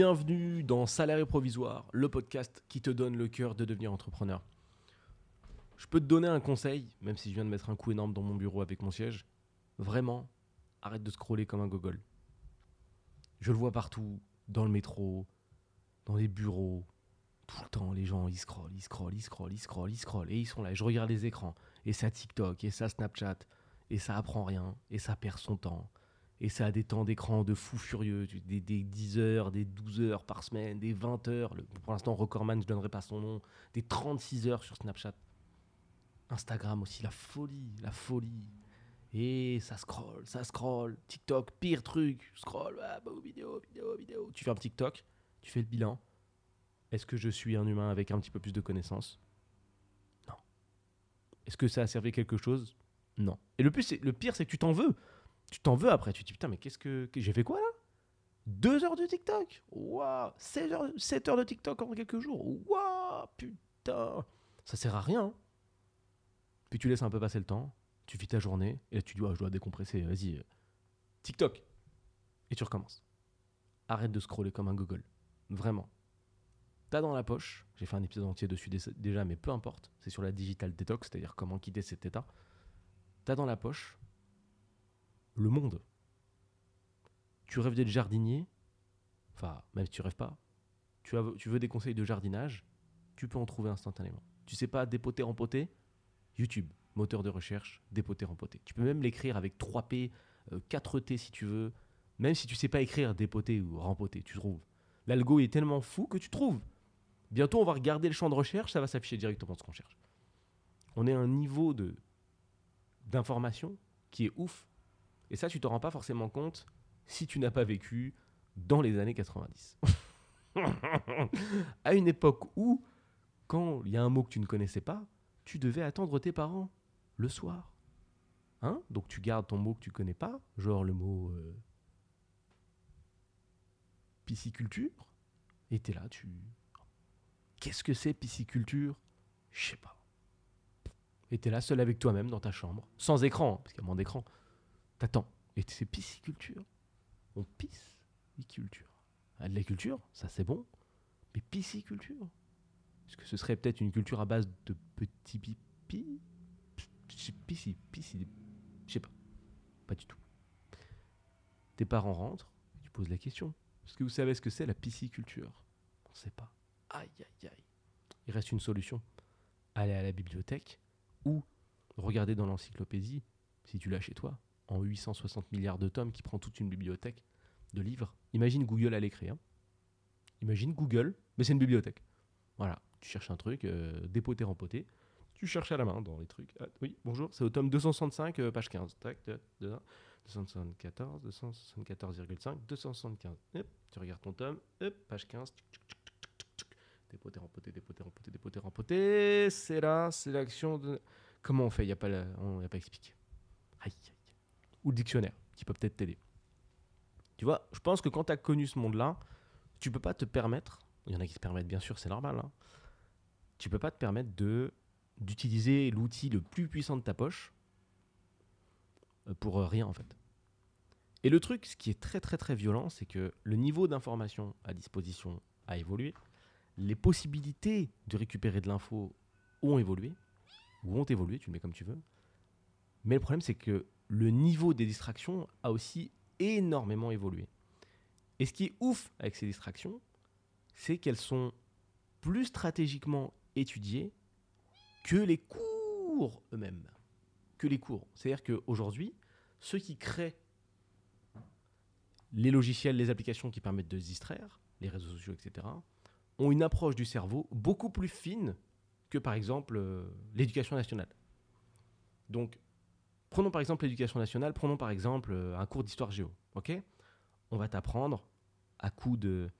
Bienvenue dans Salaire provisoire, le podcast qui te donne le cœur de devenir entrepreneur. Je peux te donner un conseil, même si je viens de mettre un coup énorme dans mon bureau avec mon siège. Vraiment, arrête de scroller comme un gogol. Je le vois partout, dans le métro, dans les bureaux, tout le temps, les gens, ils scrollent, ils scrollent, ils scrollent, ils scrollent, ils scrollent, et ils sont là, et je regarde les écrans, et ça TikTok, et ça Snapchat, et ça apprend rien, et ça perd son temps, et ça a des temps d'écran de fou furieux, des, 10 heures, des 12 heures par semaine, des 20 heures, pour l'instant Recordman, je donnerai pas son nom, des 36 heures sur Snapchat. Instagram aussi, la folie, la folie. Et ça scroll, ça scroll. TikTok, pire truc. Scroll, ah, bah, vidéo, vidéo, vidéo. Tu fais un TikTok, tu fais le bilan. Est-ce que je suis un humain avec un petit peu plus de connaissances? Non. Est-ce que ça a servi quelque chose? Non. Et le, plus, le pire, c'est que tu t'en veux. Tu t'en veux après. Tu te dis, putain, mais qu'est-ce que, j'ai fait quoi là? Deux heures de TikTok? Waouh 7 heures, 7 heures de TikTok en quelques jours? Waouh Putain Ça sert à rien. Puis tu laisses un peu passer le temps tu vis ta journée, et tu dis, je dois décompresser, vas-y, euh, TikTok. Et tu recommences. Arrête de scroller comme un Google. Vraiment. T'as dans la poche, j'ai fait un épisode entier dessus déjà, mais peu importe, c'est sur la digital detox, c'est-à-dire comment quitter cet état. T'as dans la poche le monde. Tu rêves d'être jardinier, enfin, même si tu rêves pas, tu, tu veux des conseils de jardinage, tu peux en trouver instantanément. Tu sais pas dépoter, rempoter, YouTube moteur de recherche, dépoter, rempoter. Tu peux même l'écrire avec 3P, 4T euh, si tu veux. Même si tu sais pas écrire dépoter ou rempoter, tu trouves. L'algo est tellement fou que tu trouves. Bientôt, on va regarder le champ de recherche, ça va s'afficher directement ce qu'on cherche. On est à un niveau d'information qui est ouf. Et ça, tu t'en rends pas forcément compte si tu n'as pas vécu dans les années 90. à une époque où, quand il y a un mot que tu ne connaissais pas, tu devais attendre tes parents le soir. Hein? Donc tu gardes ton mot que tu connais pas, genre le mot euh, pisciculture, et t'es là, tu. Qu'est-ce que c'est pisciculture? Je sais pas. Et t'es là seul avec toi-même dans ta chambre, sans écran, parce qu'il y a moins d'écran. T'attends. Et c'est pisciculture. On pisse culture. Ah, de la culture, ça c'est bon. Mais pisciculture Est-ce que ce serait peut-être une culture à base de petits pisci, je sais pas. Pas du tout. Tes parents rentrent, tu poses la question. Est-ce que vous savez ce que c'est la pisciculture? On sait pas. Aïe, aïe, aïe. Il reste une solution. Aller à la bibliothèque ou regarder dans l'encyclopédie, si tu l'as chez toi, en 860 milliards de tomes qui prend toute une bibliothèque de livres. Imagine Google à l'écrit. Hein. Imagine Google, mais c'est une bibliothèque. Voilà, tu cherches un truc, euh, dépoté, rempoté, tu cherches à la main dans les trucs. Ah, oui, bonjour, c'est au tome 265, euh, page 15. Tac, 274, 274,5, 275. tu regardes ton tome, page 15. Dépoter, rempoter, dépoter, rempoter, dépoter, rempoter. C'est là, c'est l'action de. Comment on fait? Il n'y a, pas pas expliqué. Aïe, aïe. Ou le dictionnaire, qui peut peut-être t'aider. Tu vois, je pense que quand tu as connu ce monde-là, tu peux pas te permettre, il y en a qui se permettent bien sûr, c'est normal, hein, tu peux pas te permettre de d'utiliser l'outil le plus puissant de ta poche euh, pour euh, rien en fait. Et le truc, ce qui est très très très violent, c'est que le niveau d'information à disposition a évolué, les possibilités de récupérer de l'info ont évolué, ou ont évolué, tu le mets comme tu veux. Mais le problème, c'est que le niveau des distractions a aussi énormément évolué. Et ce qui est ouf avec ces distractions, c'est qu'elles sont plus stratégiquement étudiées que les cours eux-mêmes. Que les cours. C'est-à-dire qu'aujourd'hui, ceux qui créent les logiciels, les applications qui permettent de se distraire, les réseaux sociaux, etc., ont une approche du cerveau beaucoup plus fine que par exemple euh, l'éducation nationale. Donc, prenons par exemple l'éducation nationale, prenons par exemple euh, un cours d'histoire géo. On va t'apprendre à coup de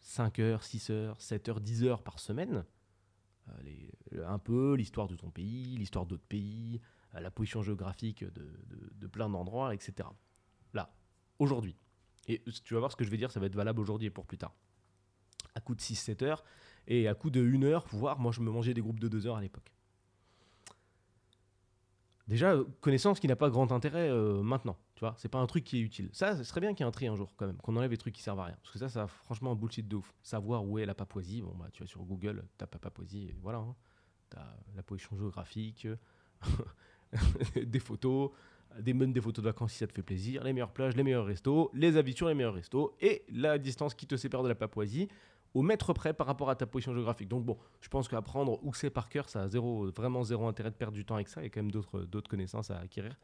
5 heures, 6 heures, 7 heures, 10 heures par semaine, euh, un peu l'histoire de ton pays, l'histoire d'autres pays, euh, la position géographique de, plein d'endroits, etc. Là, aujourd'hui. Et tu vas voir ce que je vais dire, ça va être valable aujourd'hui et pour plus tard. À coup de 6-7 heures, et à coup de 1 heure, voire moi je me mangeais des groupes de 2 heures à l'époque. Déjà, euh, connaissance qui n'a pas grand intérêt euh, maintenant, tu vois, c'est pas un truc qui est utile. Ça, ce serait bien qu'il y ait un tri un jour quand même, qu'on enlève les trucs qui servent à rien. Parce que ça, ça franchement un bullshit de ouf. Savoir où est la Papouasie, bon bah tu vas sur Google, tapes Papouasie, voilà. Hein. T'as la position géographique, des photos, des, des photos de vacances si ça te fait plaisir, les meilleures plages, les meilleurs restos, les avis sur les meilleurs restos, et la distance qui te sépare de la Papouasie au mètre près par rapport à ta position géographique. Donc bon, je pense qu'apprendre où c'est par cœur, ça a zéro, vraiment zéro intérêt de perdre du temps avec ça. Il y a quand même d'autres connaissances à acquérir,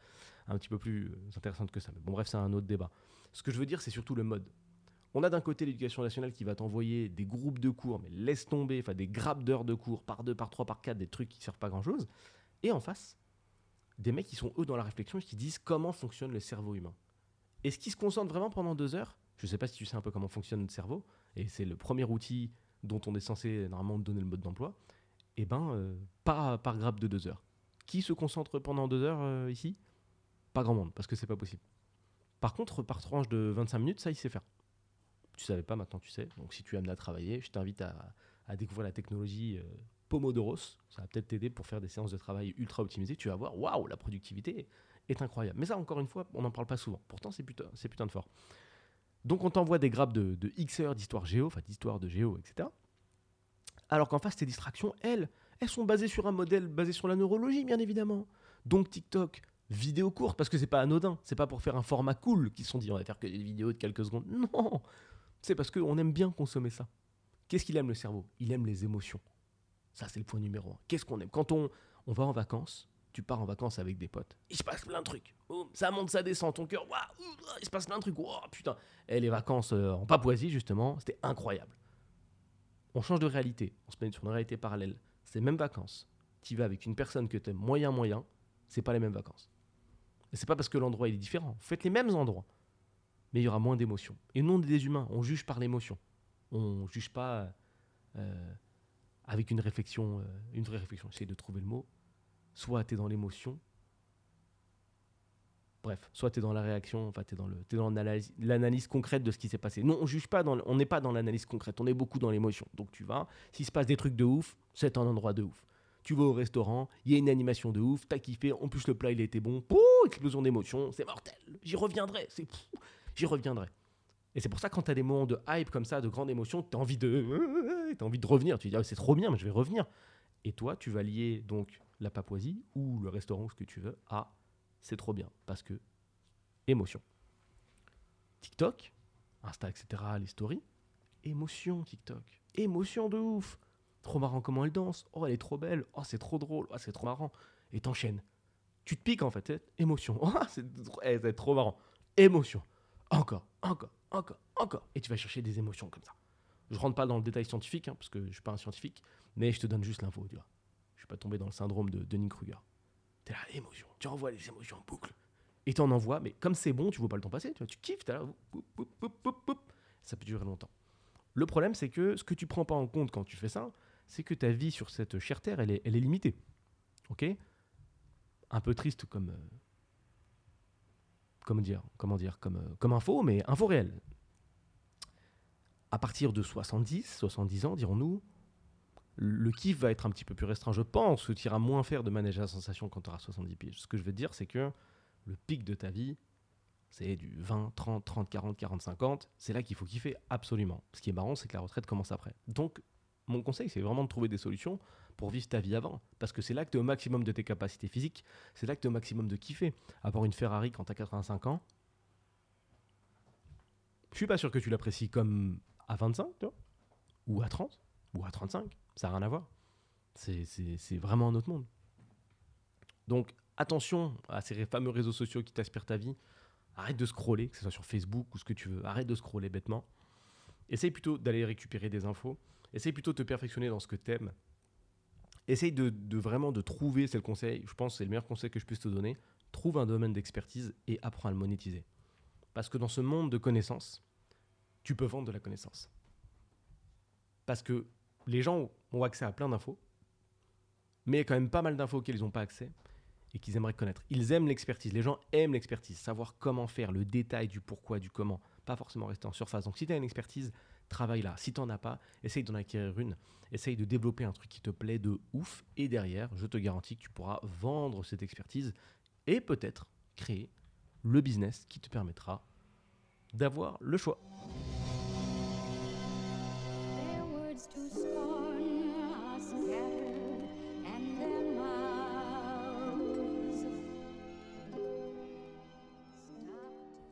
un petit peu plus euh, intéressantes que ça. Mais bon, bref, c'est un autre débat. Ce que je veux dire, c'est surtout le mode. On a d'un côté l'éducation nationale qui va t'envoyer des groupes de cours, mais laisse tomber, enfin des grappes d'heures de cours par deux, par trois, par quatre, des trucs qui servent pas grand chose. Et en face, des mecs qui sont eux dans la réflexion et qui disent comment fonctionne le cerveau humain. Est-ce qu'ils se concentrent vraiment pendant deux heures Je ne sais pas si tu sais un peu comment fonctionne notre cerveau, et c'est le premier outil dont on est censé normalement donner le mode d'emploi, et eh ben euh, pas par grappe de deux heures. Qui se concentre pendant deux heures euh, ici? Pas grand monde, parce que c'est pas possible. Par contre, par tranche de 25 minutes, ça, il sait faire. Tu savais pas, maintenant tu sais. Donc si tu es amené à travailler, je t'invite à, découvrir la technologie euh, Pomodoros. Ça va peut-être t'aider pour faire des séances de travail ultra optimisées. Tu vas voir, waouh, la productivité est incroyable. Mais ça, encore une fois, on n'en parle pas souvent. Pourtant, c'est putain, putain de fort. Donc on t'envoie des grappes de, X heures d'histoire géo, enfin d'histoire de géo, etc. Alors qu'en face, tes distractions, elles, elles sont basées sur un modèle basé sur la neurologie, bien évidemment. Donc TikTok, vidéo courte, parce que c'est pas anodin, c'est pas pour faire un format cool qu'ils se sont dit on va faire que des vidéos de quelques secondes. Non C'est parce qu'on aime bien consommer ça. Qu'est-ce qu'il aime le cerveau? Il aime les émotions. Ça, c'est le point numéro un. Qu'est-ce qu'on aime? Quand on, on va en vacances, tu pars en vacances avec des potes. Il se passe plein de trucs. ça monte, ça descend, ton cœur, il se passe plein de trucs. putain. Et les vacances euh, en Papouasie, justement, c'était incroyable. On change de réalité. On se met sur une réalité parallèle. C'est les mêmes vacances. Tu vas avec une personne que tu aimes moyen, moyen. C'est pas les mêmes vacances. Et c'est pas parce que l'endroit est différent. Faites les mêmes endroits. Mais il y aura moins d'émotions. Et nous, on est des humains. On juge par l'émotion. On juge pas euh, avec une réflexion, euh, une vraie réflexion. J'essaie de trouver le mot soit tu es dans l'émotion, bref, soit tu es dans la réaction, enfin tu es dans l'analyse concrète de ce qui s'est passé. Non, on juge pas, dans, on n'est pas dans l'analyse concrète, on est beaucoup dans l'émotion. Donc tu vas, s'il se passe des trucs de ouf, c'est un endroit de ouf. Tu vas au restaurant, il y a une animation de ouf, t'as kiffé, en plus le plat il était bon, pouh, explosion d'émotion, c'est mortel, j'y reviendrai, c'est j'y reviendrai. Et c'est pour ça quand tu as des moments de hype comme ça, de grande émotion, tu as envie de as envie de revenir, tu dis ah, c'est trop bien, mais je vais revenir. Et toi, tu vas lier donc la Papouasie ou le restaurant, ce que tu veux, à c'est trop bien parce que émotion. TikTok, Insta, etc., les stories, émotion TikTok, émotion de ouf. Trop marrant comment elle danse. Oh, elle est trop belle. Oh, c'est trop drôle. Oh, c'est trop marrant. Et t'enchaînes. Tu te piques en fait. Émotion. Oh, eh, c'est trop marrant. Émotion. Encore, encore, encore, encore. Et tu vas chercher des émotions comme ça. Je rentre pas dans le détail scientifique, hein, parce que je suis pas un scientifique, mais je te donne juste l'info, tu vois pas tomber dans le syndrome de Denis Kruger. T'es là, émotion, tu envoies les émotions en boucle. Et t'en envoies, mais comme c'est bon, tu vois pas le temps passer, tu, vois, tu kiffes, t'es là, ça peut durer longtemps. Le problème, c'est que ce que tu prends pas en compte quand tu fais ça, c'est que ta vie sur cette chère terre, elle est, elle est limitée. Ok? Un peu triste comme. Euh, comment dire Comment dire comme, euh, comme info, mais info réelle. À partir de 70, 70 ans, dirons-nous, le kiff va être un petit peu plus restreint. Je pense que tu iras moins faire de manège à sensation quand tu auras 70 pieds. Ce que je veux dire, c'est que le pic de ta vie, c'est du 20, 30, 30, 40, 40, 50. C'est là qu'il faut kiffer absolument. Ce qui est marrant, c'est que la retraite commence après. Donc, mon conseil, c'est vraiment de trouver des solutions pour vivre ta vie avant. Parce que c'est là que tu es au maximum de tes capacités physiques. C'est là que tu es au maximum de kiffer. Avoir une Ferrari quand tu as 85 ans, je suis pas sûr que tu l'apprécies comme à 25, tu vois, ou à 30, ou à 35. Ça n'a rien à voir. C'est vraiment un autre monde. Donc attention à ces fameux réseaux sociaux qui t'aspirent ta vie. Arrête de scroller, que ce soit sur Facebook ou ce que tu veux. Arrête de scroller bêtement. Essaye plutôt d'aller récupérer des infos. Essaye plutôt de te perfectionner dans ce que tu aimes. Essaye de, vraiment de trouver, c'est le conseil, je pense c'est le meilleur conseil que je puisse te donner. Trouve un domaine d'expertise et apprends à le monétiser. Parce que dans ce monde de connaissances, tu peux vendre de la connaissance. Parce que les gens ont accès à plein d'infos, mais il y a quand même pas mal d'infos auxquelles ils n'ont pas accès et qu'ils aimeraient connaître. Ils aiment l'expertise. Les gens aiment l'expertise, savoir comment faire, le détail du pourquoi, du comment. Pas forcément rester en surface. Donc si tu as une expertise, travaille-la. Si tu n'en as pas, essaye d'en acquérir une. Essaye de développer un truc qui te plaît de ouf. Et derrière, je te garantis que tu pourras vendre cette expertise et peut-être créer le business qui te permettra d'avoir le choix.